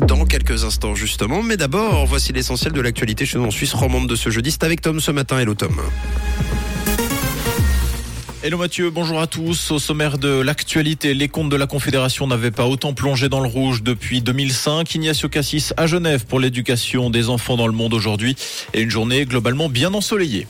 Dans quelques instants justement. Mais d'abord, voici l'essentiel de l'actualité chez nous en Suisse romande de ce jeudi. C'est avec Tom ce matin. Hello Tom. Hello Mathieu, bonjour à tous. Au sommaire de l'actualité, les comptes de la Confédération n'avaient pas autant plongé dans le rouge depuis 2005. Ignacio Cassis à Genève pour l'éducation des enfants dans le monde aujourd'hui et une journée globalement bien ensoleillée.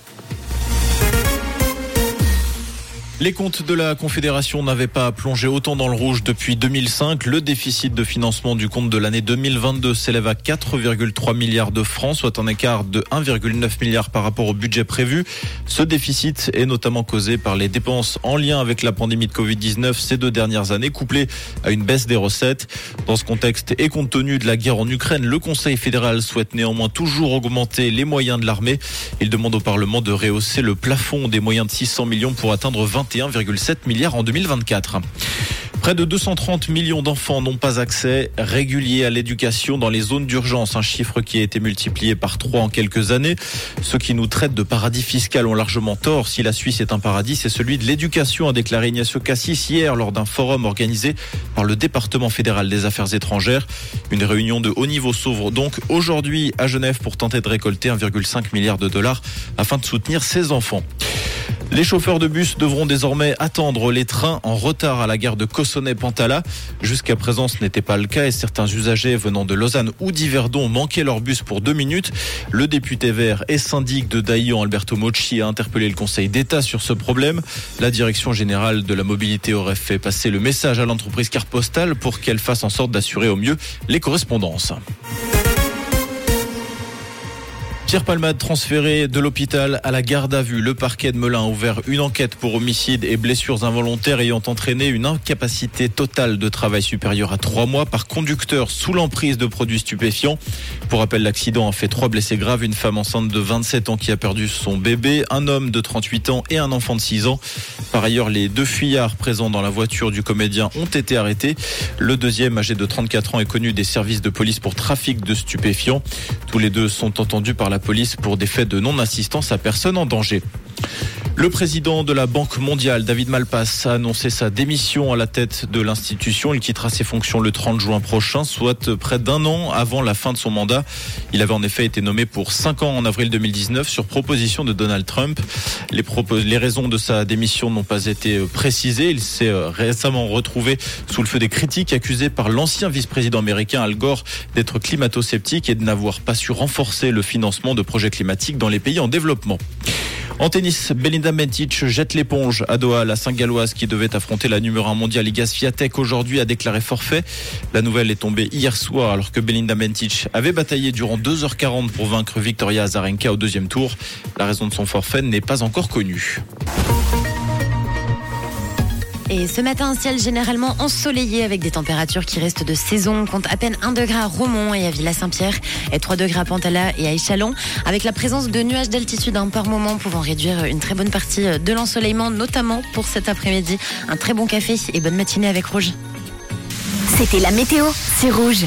Les comptes de la Confédération n'avaient pas plongé autant dans le rouge depuis 2005. Le déficit de financement du compte de l'année 2022 s'élève à 4,3 milliards de francs, soit un écart de 1,9 milliard par rapport au budget prévu. Ce déficit est notamment causé par les dépenses en lien avec la pandémie de Covid-19 ces deux dernières années, couplées à une baisse des recettes. Dans ce contexte et compte tenu de la guerre en Ukraine, le Conseil fédéral souhaite néanmoins toujours augmenter les moyens de l'armée. Il demande au Parlement de rehausser le plafond des moyens de 600 millions pour atteindre 20 21,7 milliards en 2024. Près de 230 millions d'enfants n'ont pas accès régulier à l'éducation dans les zones d'urgence, un chiffre qui a été multiplié par trois en quelques années. Ceux qui nous traitent de paradis fiscal ont largement tort. Si la Suisse est un paradis, c'est celui de l'éducation, a déclaré Ignacio Cassis hier lors d'un forum organisé par le département fédéral des affaires étrangères. Une réunion de haut niveau s'ouvre donc aujourd'hui à Genève pour tenter de récolter 1,5 milliard de dollars afin de soutenir ces enfants. Les chauffeurs de bus devront désormais attendre les trains en retard à la gare de Cossonay-Pantala. Jusqu'à présent, ce n'était pas le cas et certains usagers venant de Lausanne ou d'Yverdon manquaient leur bus pour deux minutes. Le député vert et syndic de Daillon, Alberto Mocci, a interpellé le Conseil d'État sur ce problème. La direction générale de la mobilité aurait fait passer le message à l'entreprise Carte Postale pour qu'elle fasse en sorte d'assurer au mieux les correspondances. Pierre Palmade transféré de l'hôpital à la garde à vue. Le parquet de Melun a ouvert une enquête pour homicide et blessures involontaires ayant entraîné une incapacité totale de travail supérieure à trois mois par conducteur sous l'emprise de produits stupéfiants. Pour rappel, l'accident a fait trois blessés graves, une femme enceinte de 27 ans qui a perdu son bébé, un homme de 38 ans et un enfant de 6 ans. Par ailleurs, les deux fuyards présents dans la voiture du comédien ont été arrêtés. Le deuxième, âgé de 34 ans, est connu des services de police pour trafic de stupéfiants. Tous les deux sont entendus par la police pour des faits de non-assistance à personne en danger. Le président de la Banque mondiale, David Malpass, a annoncé sa démission à la tête de l'institution. Il quittera ses fonctions le 30 juin prochain, soit près d'un an avant la fin de son mandat. Il avait en effet été nommé pour cinq ans en avril 2019 sur proposition de Donald Trump. Les, les raisons de sa démission n'ont pas été précisées. Il s'est récemment retrouvé sous le feu des critiques accusé par l'ancien vice-président américain Al Gore d'être climato-sceptique et de n'avoir pas su renforcer le financement de projets climatiques dans les pays en développement. En tennis, Belinda Bencic jette l'éponge à Doha. La Saint-Galloise qui devait affronter la numéro 1 mondiale Iga Swiatek aujourd'hui a déclaré forfait. La nouvelle est tombée hier soir alors que Belinda Bencic avait bataillé durant 2h40 pour vaincre Victoria Azarenka au deuxième tour. La raison de son forfait n'est pas encore connue. Et ce matin, un ciel généralement ensoleillé avec des températures qui restent de saison. On compte à peine 1 degré à Romont et à Villa-Saint-Pierre et 3 degrés à Pantala et à Échalon. Avec la présence de nuages d'altitude un par moment pouvant réduire une très bonne partie de l'ensoleillement, notamment pour cet après-midi. Un très bon café et bonne matinée avec Rouge. C'était la météo, c'est Rouge.